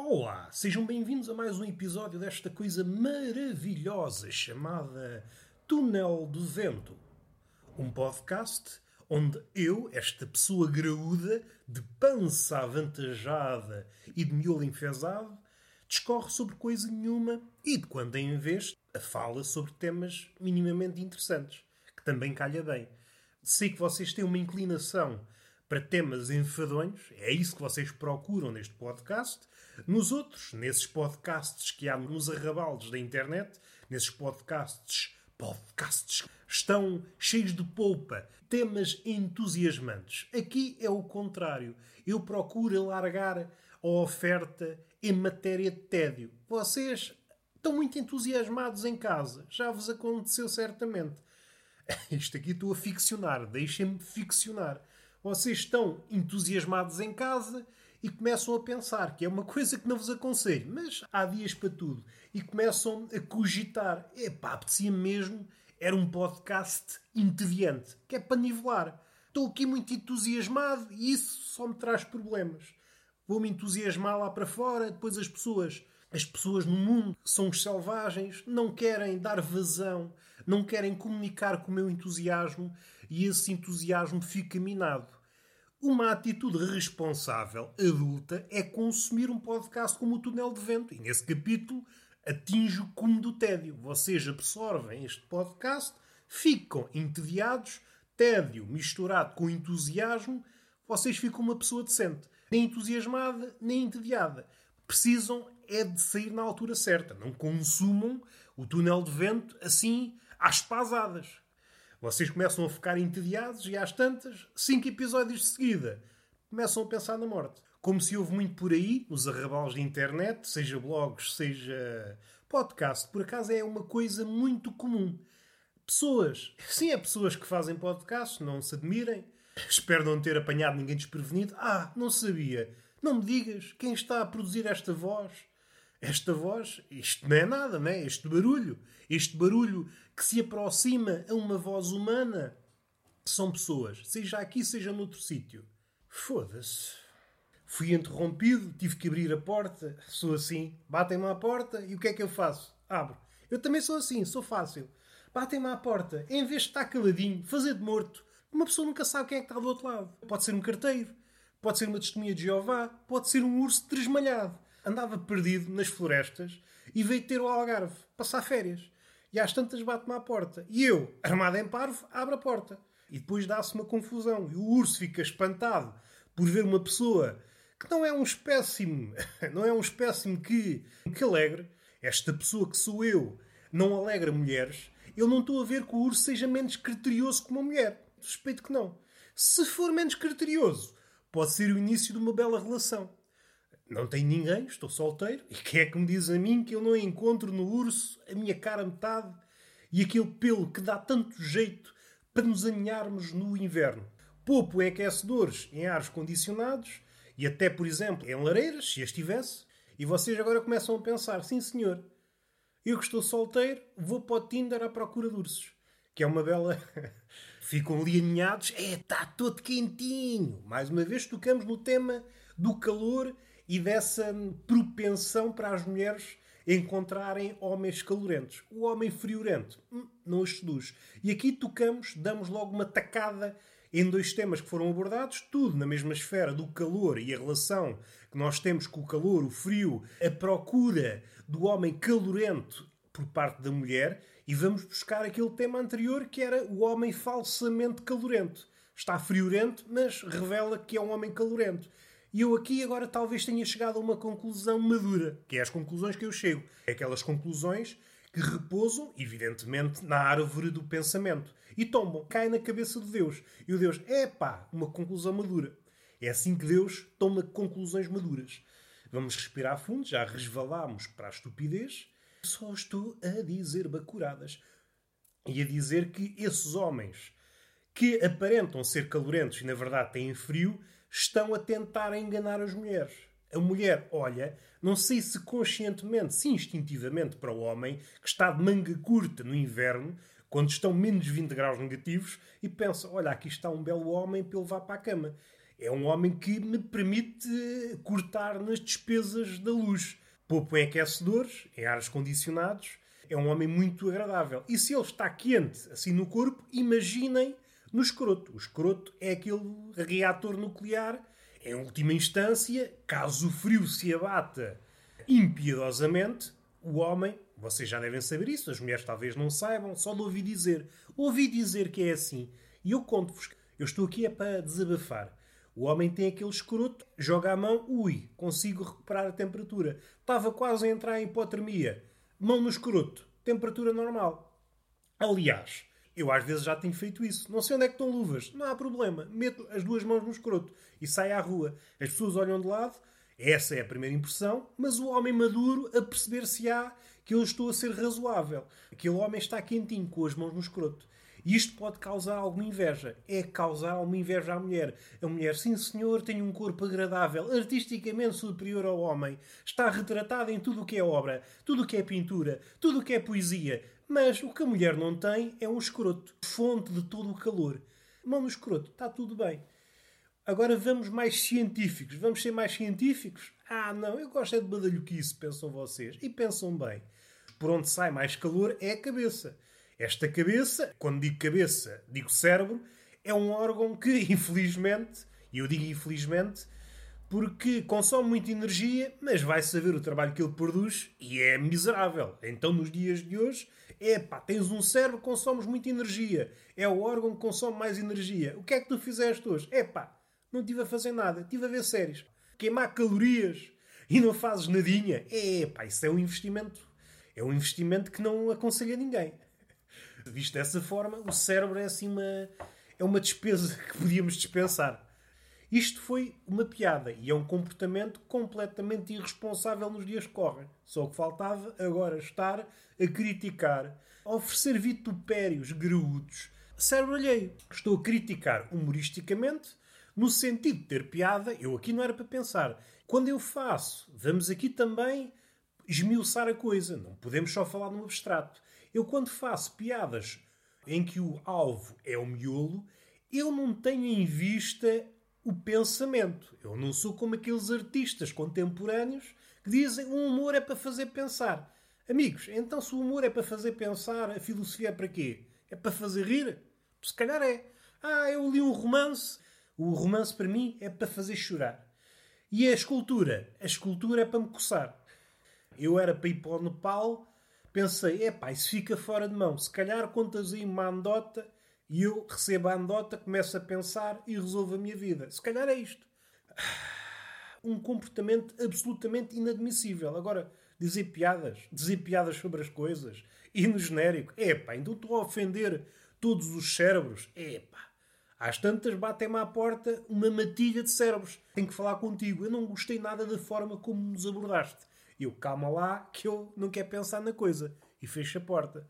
Olá, sejam bem-vindos a mais um episódio desta coisa maravilhosa chamada Túnel do Vento. Um podcast onde eu, esta pessoa graúda, de pança avantajada e de miolo enfesado, discorre sobre coisa nenhuma e, de quando em vez, fala sobre temas minimamente interessantes, que também calha bem. Sei que vocês têm uma inclinação para temas enfadonhos, é isso que vocês procuram neste podcast. Nos outros, nesses podcasts que há nos arrabaldes da internet, nesses podcasts, podcasts estão cheios de polpa, temas entusiasmantes. Aqui é o contrário. Eu procuro alargar a oferta em matéria de tédio. Vocês estão muito entusiasmados em casa. Já vos aconteceu certamente. Isto aqui estou a ficcionar. Deixem-me ficcionar vocês estão entusiasmados em casa e começam a pensar que é uma coisa que não vos aconselho, mas há dias para tudo. E começam a cogitar: epá, apetecia mesmo, era um podcast entediante, que é para nivelar. Estou aqui muito entusiasmado e isso só me traz problemas. Vou-me entusiasmar lá para fora, depois as pessoas. As pessoas no mundo são os selvagens, não querem dar vazão, não querem comunicar com o meu entusiasmo e esse entusiasmo fica minado. Uma atitude responsável adulta é consumir um podcast como o Túnel de Vento. E nesse capítulo atinge o cume do tédio. Vocês absorvem este podcast, ficam entediados, tédio misturado com entusiasmo, vocês ficam uma pessoa decente. Nem entusiasmada, nem entediada. Precisam é de sair na altura certa. Não consumam o túnel de vento assim às pasadas. Vocês começam a ficar entediados e às tantas, cinco episódios de seguida, começam a pensar na morte. Como se houve muito por aí, nos arrabalos de internet, seja blogs, seja podcast. Por acaso é uma coisa muito comum. Pessoas, sim, é pessoas que fazem podcast, não se admirem. Espero não ter apanhado ninguém desprevenido. Ah, não sabia. Não me digas quem está a produzir esta voz. Esta voz, isto não é nada, não é? Este barulho. Este barulho que se aproxima a uma voz humana são pessoas, seja aqui, seja noutro sítio. Foda-se. Fui interrompido, tive que abrir a porta. Sou assim. Batem-me à porta e o que é que eu faço? Abro. Eu também sou assim, sou fácil. Batem-me à porta. Em vez de estar caladinho, fazer de morto, uma pessoa nunca sabe quem é que está do outro lado. Pode ser um carteiro, pode ser uma testemunha de Jeová, pode ser um urso tresmalhado. Andava perdido nas florestas e veio ter o Algarve, passar férias. E às tantas bate-me à porta. E eu, armado em parvo, abro a porta. E depois dá-se uma confusão. E o urso fica espantado por ver uma pessoa que não é um espécime, não é um espécime que, que alegre. Esta pessoa que sou eu não alegra mulheres. Eu não estou a ver que o urso seja menos criterioso que uma mulher. Suspeito que não. Se for menos criterioso, pode ser o início de uma bela relação. Não tenho ninguém, estou solteiro. E quem é que me diz a mim que eu não encontro no urso a minha cara metade e aquele pelo que dá tanto jeito para nos aninharmos no inverno? Poupo em aquecedores, em ares condicionados e até, por exemplo, em lareiras, se as tivesse. E vocês agora começam a pensar: sim, senhor, eu que estou solteiro, vou para o Tinder à procura de ursos. Que é uma bela. Ficam ali aninhados. É, está todo quentinho. Mais uma vez tocamos no tema do calor e dessa propensão para as mulheres encontrarem homens calorentos. O homem friorento hum, não os seduz. E aqui tocamos, damos logo uma tacada em dois temas que foram abordados, tudo na mesma esfera do calor e a relação que nós temos com o calor, o frio, a procura do homem calorento por parte da mulher, e vamos buscar aquele tema anterior que era o homem falsamente calorento. Está friorento, mas revela que é um homem calorento. E eu aqui agora talvez tenha chegado a uma conclusão madura, que é as conclusões que eu chego. É aquelas conclusões que repousam, evidentemente, na árvore do pensamento e tombam, caem na cabeça de Deus. E o Deus, é pá, uma conclusão madura. É assim que Deus toma conclusões maduras. Vamos respirar fundo, já resvalámos para a estupidez. Só estou a dizer bacuradas. E a dizer que esses homens que aparentam ser calorentos e na verdade têm frio, estão a tentar enganar as mulheres. A mulher olha, não sei se conscientemente, se instintivamente para o homem, que está de manga curta no inverno, quando estão menos 20 graus negativos, e pensa: olha, aqui está um belo homem para levar para a cama. É um homem que me permite cortar nas despesas da luz. Poupo em aquecedores, em ares condicionados. É um homem muito agradável. E se ele está quente, assim no corpo, imaginem no escroto. O escroto é aquele reator nuclear. Em última instância, caso o frio se abata impiedosamente, o homem, vocês já devem saber isso, as mulheres talvez não saibam, só de ouvir dizer. Ouvi dizer que é assim. E eu conto-vos, eu estou aqui é para desabafar. O homem tem aquele escroto, joga a mão, ui, consigo recuperar a temperatura. Estava quase a entrar em hipotermia. Mão no escroto, temperatura normal. Aliás, eu às vezes já tenho feito isso. Não sei onde é que estão luvas. Não há problema. Meto as duas mãos no escroto e saio à rua. As pessoas olham de lado. Essa é a primeira impressão. Mas o homem maduro a perceber-se-á que eu estou a ser razoável. Aquele homem está quentinho com as mãos no escroto. E isto pode causar alguma inveja. É causar alguma inveja à mulher. A mulher, sim senhor, tem um corpo agradável, artisticamente superior ao homem. Está retratada em tudo o que é obra, tudo o que é pintura, tudo o que é poesia. Mas o que a mulher não tem é um escroto, fonte de todo o calor. Mão no escroto, está tudo bem. Agora vamos mais científicos. Vamos ser mais científicos? Ah, não, eu gosto é de badalhoquice, pensam vocês. E pensam bem. Por onde sai mais calor é a cabeça. Esta cabeça, quando digo cabeça, digo cérebro, é um órgão que, infelizmente, e eu digo infelizmente, porque consome muita energia, mas vai saber o trabalho que ele produz e é miserável. Então, nos dias de hoje, é pá, tens um cérebro consomes muita energia. É o órgão que consome mais energia. O que é que tu fizeste hoje? É pá, não estive a fazer nada, estive a ver séries. Queimar calorias e não fazes nadinha. É pá, isso é um investimento. É um investimento que não aconselha ninguém. Visto dessa forma, o cérebro é assim uma. É uma despesa que podíamos dispensar. Isto foi uma piada e é um comportamento completamente irresponsável nos dias que correm. Só que faltava agora estar a criticar, a oferecer vitupérios graúdos. Cérebro alheio. Estou a criticar humoristicamente, no sentido de ter piada. Eu aqui não era para pensar. Quando eu faço, vamos aqui também esmiuçar a coisa. Não podemos só falar no abstrato. Eu, quando faço piadas em que o alvo é o miolo, eu não tenho em vista o pensamento. Eu não sou como aqueles artistas contemporâneos que dizem o humor é para fazer pensar. Amigos, então se o humor é para fazer pensar, a filosofia é para quê? É para fazer rir? Se calhar é. Ah, eu li um romance. O romance para mim é para fazer chorar. E a escultura? A escultura é para me coçar. Eu era para ir para o Nepal, pensei, é pá, isso fica fora de mão. Se calhar contas aí uma andota e eu recebo a andota, começo a pensar e resolvo a minha vida. Se calhar é isto. Um comportamento absolutamente inadmissível. Agora, dizer piadas, dizer piadas sobre as coisas, e no genérico, epá, então estou a ofender todos os cérebros, epá. Às tantas batem-me à porta uma matilha de cérebros. Tenho que falar contigo. Eu não gostei nada da forma como nos abordaste. Eu, calma lá, que eu não quero pensar na coisa. E fecho a porta.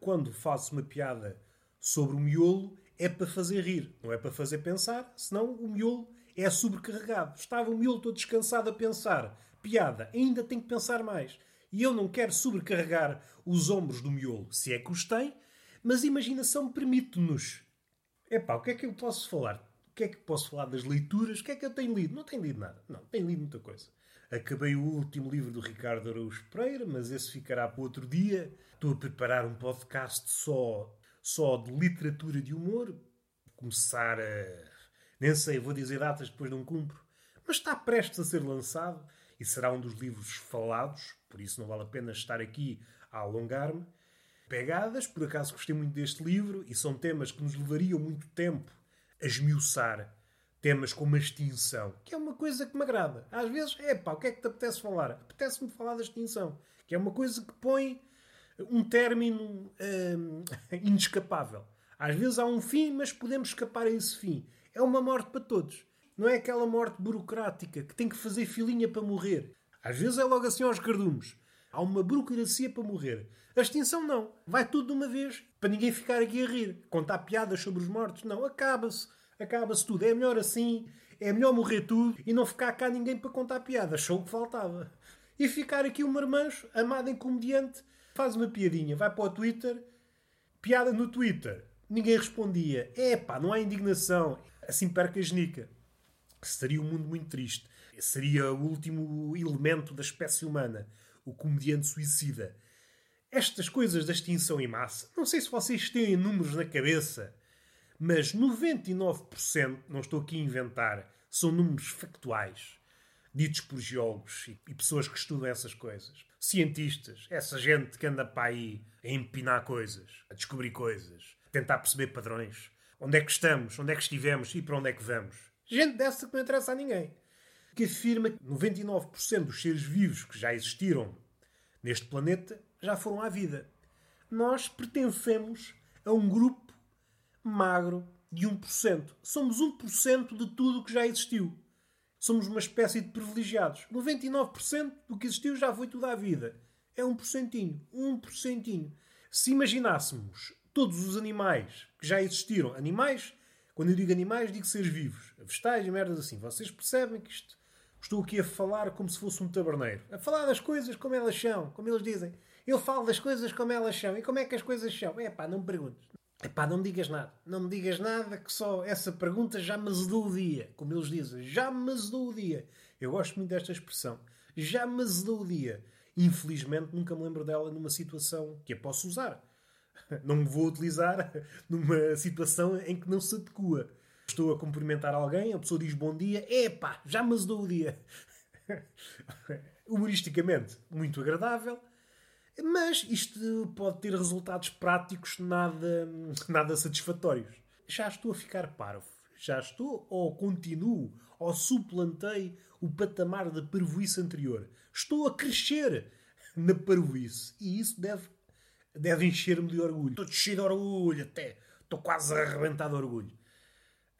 Quando faço uma piada sobre o miolo é para fazer rir, não é para fazer pensar, senão o miolo é sobrecarregado. Estava o miolo todo descansado a pensar. Piada, ainda tem que pensar mais. E eu não quero sobrecarregar os ombros do miolo, se é que os tem, mas imaginação permite-nos. Epá, o que é que eu posso falar? O que é que posso falar das leituras? O que é que eu tenho lido? Não tenho lido nada. Não, tenho lido muita coisa. Acabei o último livro do Ricardo Araújo Pereira, mas esse ficará para outro dia. Estou a preparar um podcast só só de literatura de humor, começar a. Nem sei, vou dizer datas depois não cumpro, mas está prestes a ser lançado e será um dos livros falados, por isso não vale a pena estar aqui a alongar-me. Pegadas, por acaso gostei muito deste livro e são temas que nos levariam muito tempo a esmiuçar. Temas como a extinção, que é uma coisa que me agrada. Às vezes, é pá, o que é que te apetece falar? Apetece-me falar da extinção, que é uma coisa que põe um término hum, inescapável. Às vezes há um fim, mas podemos escapar a esse fim. É uma morte para todos. Não é aquela morte burocrática que tem que fazer filinha para morrer. Às vezes é logo assim aos cardumes. Há uma burocracia para morrer. A extinção não. Vai tudo de uma vez. Para ninguém ficar aqui a rir. Contar piadas sobre os mortos. Não. Acaba-se. Acaba-se tudo. É melhor assim. É melhor morrer tudo e não ficar cá ninguém para contar piadas. Só o que faltava. E ficar aqui o marmanjo, amado em comediante, faz uma piadinha, vai para o Twitter, piada no Twitter. Ninguém respondia. É pá, não há indignação. Assim perca a genica. seria um mundo muito triste. Seria o último elemento da espécie humana, o comediante suicida. Estas coisas da extinção em massa, não sei se vocês têm números na cabeça, mas 99%, não estou aqui a inventar, são números factuais, ditos por geólogos e pessoas que estudam essas coisas. Cientistas, essa gente que anda para aí a empinar coisas, a descobrir coisas, a tentar perceber padrões. Onde é que estamos, onde é que estivemos e para onde é que vamos. Gente dessa que não interessa a ninguém. Que afirma que 99% dos seres vivos que já existiram neste planeta já foram à vida. Nós pertencemos a um grupo magro de 1%. Somos 1% de tudo o que já existiu. Somos uma espécie de privilegiados. 99% do que existiu já foi tudo à vida. É 1%. 1%. Se imaginássemos todos os animais que já existiram, animais, quando eu digo animais, digo seres vivos, vegetais e merdas assim. Vocês percebem que isto estou aqui a falar como se fosse um taberneiro. A falar das coisas como elas são, como eles dizem. Eu falo das coisas como elas são. E como é que as coisas são? É pá, não me perguntes. É pá, não me digas nada. Não me digas nada que só essa pergunta já me azedou o dia. Como eles dizem, já me azedou o dia. Eu gosto muito desta expressão. Já me azedou o dia. Infelizmente nunca me lembro dela numa situação que a posso usar. Não me vou utilizar numa situação em que não se adequa. Estou a cumprimentar alguém, a pessoa diz bom dia. Epá, já me azedou o dia. Humoristicamente, muito agradável mas isto pode ter resultados práticos nada, nada satisfatórios. Já estou a ficar parvo. Já estou ou continuo ou suplantei o patamar da parvoíce anterior. Estou a crescer na parvoíce. E isso deve, deve encher-me de orgulho. Estou cheio de orgulho até. Estou quase arrebentado de orgulho.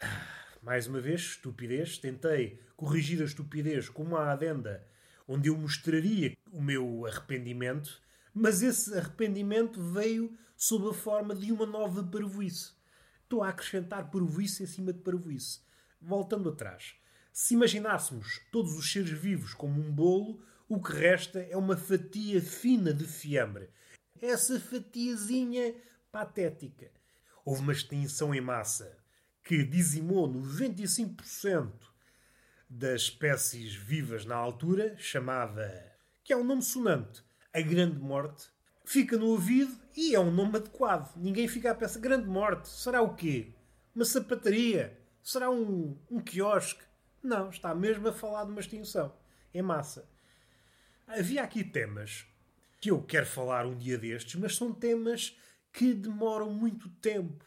Ah, mais uma vez, estupidez. Tentei corrigir a estupidez com uma adenda onde eu mostraria o meu arrependimento mas esse arrependimento veio sob a forma de uma nova parvoíce. Estou a acrescentar parvoíce em cima de parvoíce. Voltando atrás. Se imaginássemos todos os seres vivos como um bolo, o que resta é uma fatia fina de fiambre. Essa fatiazinha patética. Houve uma extinção em massa que dizimou 95% das espécies vivas na altura, chamada. que é um nome sonante a Grande Morte, fica no ouvido e é um nome adequado. Ninguém fica a pensar, Grande Morte, será o quê? Uma sapataria? Será um, um quiosque? Não, está mesmo a falar de uma extinção. Em massa. Havia aqui temas que eu quero falar um dia destes, mas são temas que demoram muito tempo.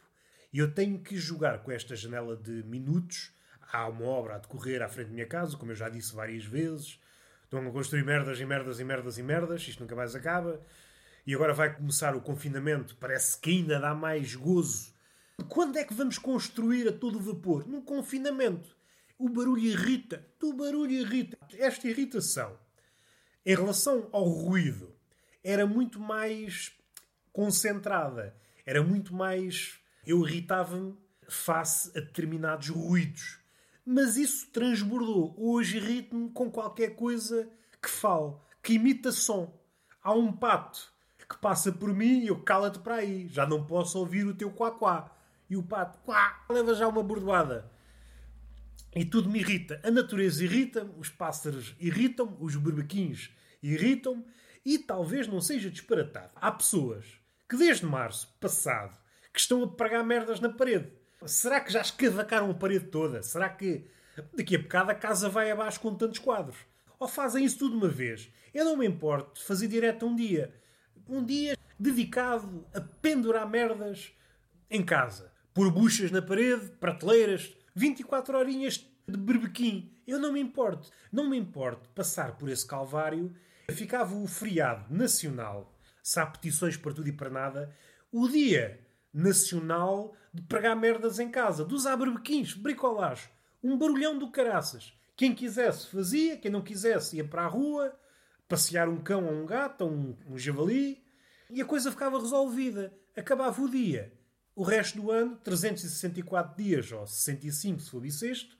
E eu tenho que jogar com esta janela de minutos. Há uma obra a decorrer à frente da minha casa, como eu já disse várias vezes. Estão a construir merdas e merdas e merdas e merdas, isto nunca mais acaba. E agora vai começar o confinamento, parece que ainda dá mais gozo. Quando é que vamos construir a todo vapor? Num confinamento. O barulho irrita. O barulho irrita. Esta irritação, em relação ao ruído, era muito mais concentrada. Era muito mais. Eu irritava-me face a determinados ruídos mas isso transbordou. Hoje irrito-me com qualquer coisa que fale, que imita som. Há um pato que passa por mim e eu cala-te para aí. Já não posso ouvir o teu quá-quá. E o pato, quá, leva já uma bordoada. E tudo me irrita. A natureza irrita-me, os pássaros irritam-me, os berbequins irritam-me e talvez não seja disparatado. Há pessoas que desde março passado que estão a pregar merdas na parede. Será que já escavacaram a parede toda? Será que daqui a bocado a casa vai abaixo com tantos quadros? Ou fazem isso tudo uma vez? Eu não me importo de fazer direto um dia. Um dia dedicado a pendurar merdas em casa. Por buchas na parede, prateleiras, 24 horinhas de berbequim. Eu não me importo. Não me importo passar por esse calvário. Ficava o feriado nacional, se há petições para tudo e para nada, o dia nacional de pregar merdas em casa, dos aberbequins, bricolagem, um barulhão do caraças. Quem quisesse fazia, quem não quisesse ia para a rua, passear um cão ou um gato ou um, um javali e a coisa ficava resolvida. Acabava o dia. O resto do ano, 364 dias ou 65 se for bissexto,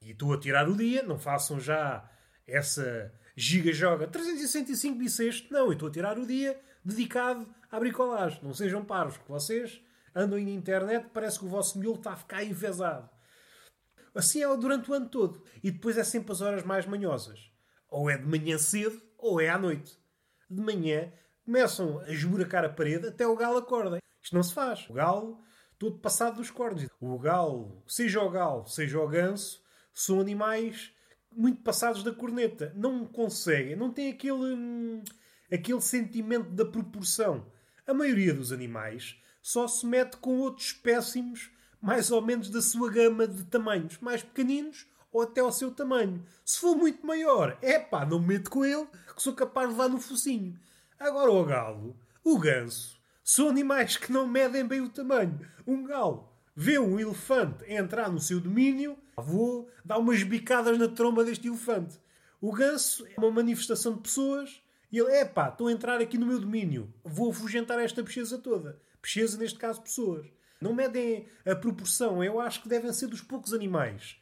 e estou a tirar o dia, não façam já essa giga-joga 365 bissexto, não, eu estou a tirar o dia dedicado à bricolagem. Não sejam paros, que vocês andam na internet, parece que o vosso miolo está a ficar enfesado. Assim é durante o ano todo. E depois é sempre as horas mais manhosas. Ou é de manhã cedo, ou é à noite. De manhã começam a esburacar a parede até o galo acorda. Isto não se faz. O galo, todo passado dos cornos. O galo, seja o galo, seja o ganso, são animais muito passados da corneta. Não conseguem, não têm aquele, hum, aquele sentimento da proporção. A maioria dos animais só se mete com outros espécimes mais ou menos da sua gama de tamanhos, mais pequeninos ou até ao seu tamanho. Se for muito maior, é pá, não me meto com ele, que sou capaz de levar no focinho. Agora o galo, o ganso, são animais que não medem bem o tamanho. Um galo vê um elefante entrar no seu domínio, vou dar umas bicadas na tromba deste elefante. O ganso é uma manifestação de pessoas e ele, é pá, estou a entrar aqui no meu domínio, vou afugentar esta pecheza toda. Pecheza, neste caso, pessoas. Não medem a proporção. Eu acho que devem ser dos poucos animais.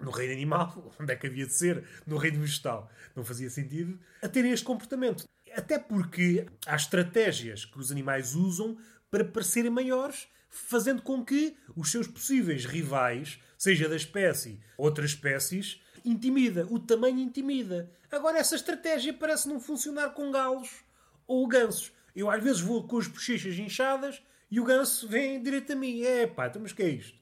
No reino animal, onde é que havia de ser? No reino vegetal. Não fazia sentido a terem este comportamento. Até porque há estratégias que os animais usam para parecerem maiores, fazendo com que os seus possíveis rivais, seja da espécie ou outras espécies, intimida. O tamanho intimida. Agora, essa estratégia parece não funcionar com galos ou gansos. Eu às vezes vou com as bochechas inchadas e o ganso vem direto a mim. É pá, então mas que é isto?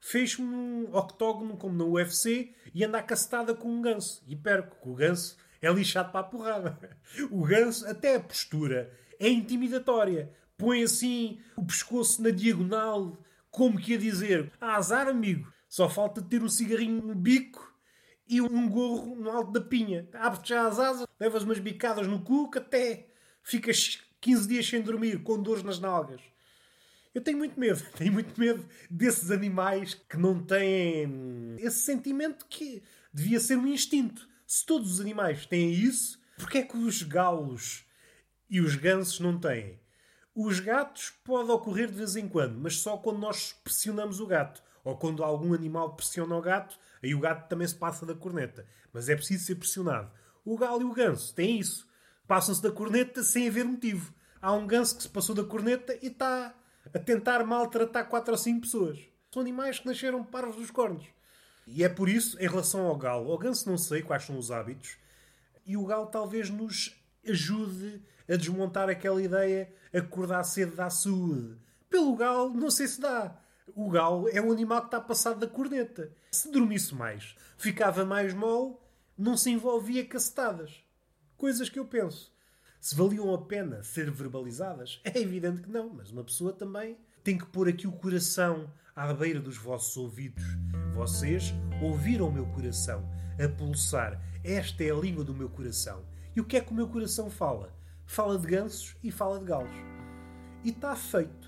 Fez-me um octógono como no UFC e anda cacetada com um ganso. E perco, o ganso é lixado para a porrada. O ganso, até a postura, é intimidatória. Põe assim o pescoço na diagonal, como que ia dizer: ah, azar, amigo. Só falta ter um cigarrinho no bico e um gorro no alto da pinha. Abres-te já as asas, levas umas bicadas no cu que até ficas 15 dias sem dormir, com dores nas nalgas. Eu tenho muito medo, tenho muito medo desses animais que não têm esse sentimento que devia ser um instinto. Se todos os animais têm isso, porquê é que os galos e os gansos não têm? Os gatos pode ocorrer de vez em quando, mas só quando nós pressionamos o gato. Ou quando algum animal pressiona o gato, aí o gato também se passa da corneta. Mas é preciso ser pressionado. O galo e o ganso têm isso. Passam-se da corneta sem haver motivo. Há um ganso que se passou da corneta e está a tentar maltratar quatro ou cinco pessoas. São animais que nasceram parvos dos cornos. E é por isso, em relação ao galo, ao ganso não sei quais são os hábitos, e o galo talvez nos ajude a desmontar aquela ideia acordar cedo da saúde. Pelo galo, não sei se dá. O galo é um animal que está passado da corneta. Se dormisse mais, ficava mais mole, não se envolvia cacetadas. Coisas que eu penso. Se valiam a pena ser verbalizadas? É evidente que não, mas uma pessoa também tem que pôr aqui o coração à beira dos vossos ouvidos. Vocês ouviram o meu coração a pulsar. Esta é a língua do meu coração. E o que é que o meu coração fala? Fala de gansos e fala de galos. E está feito.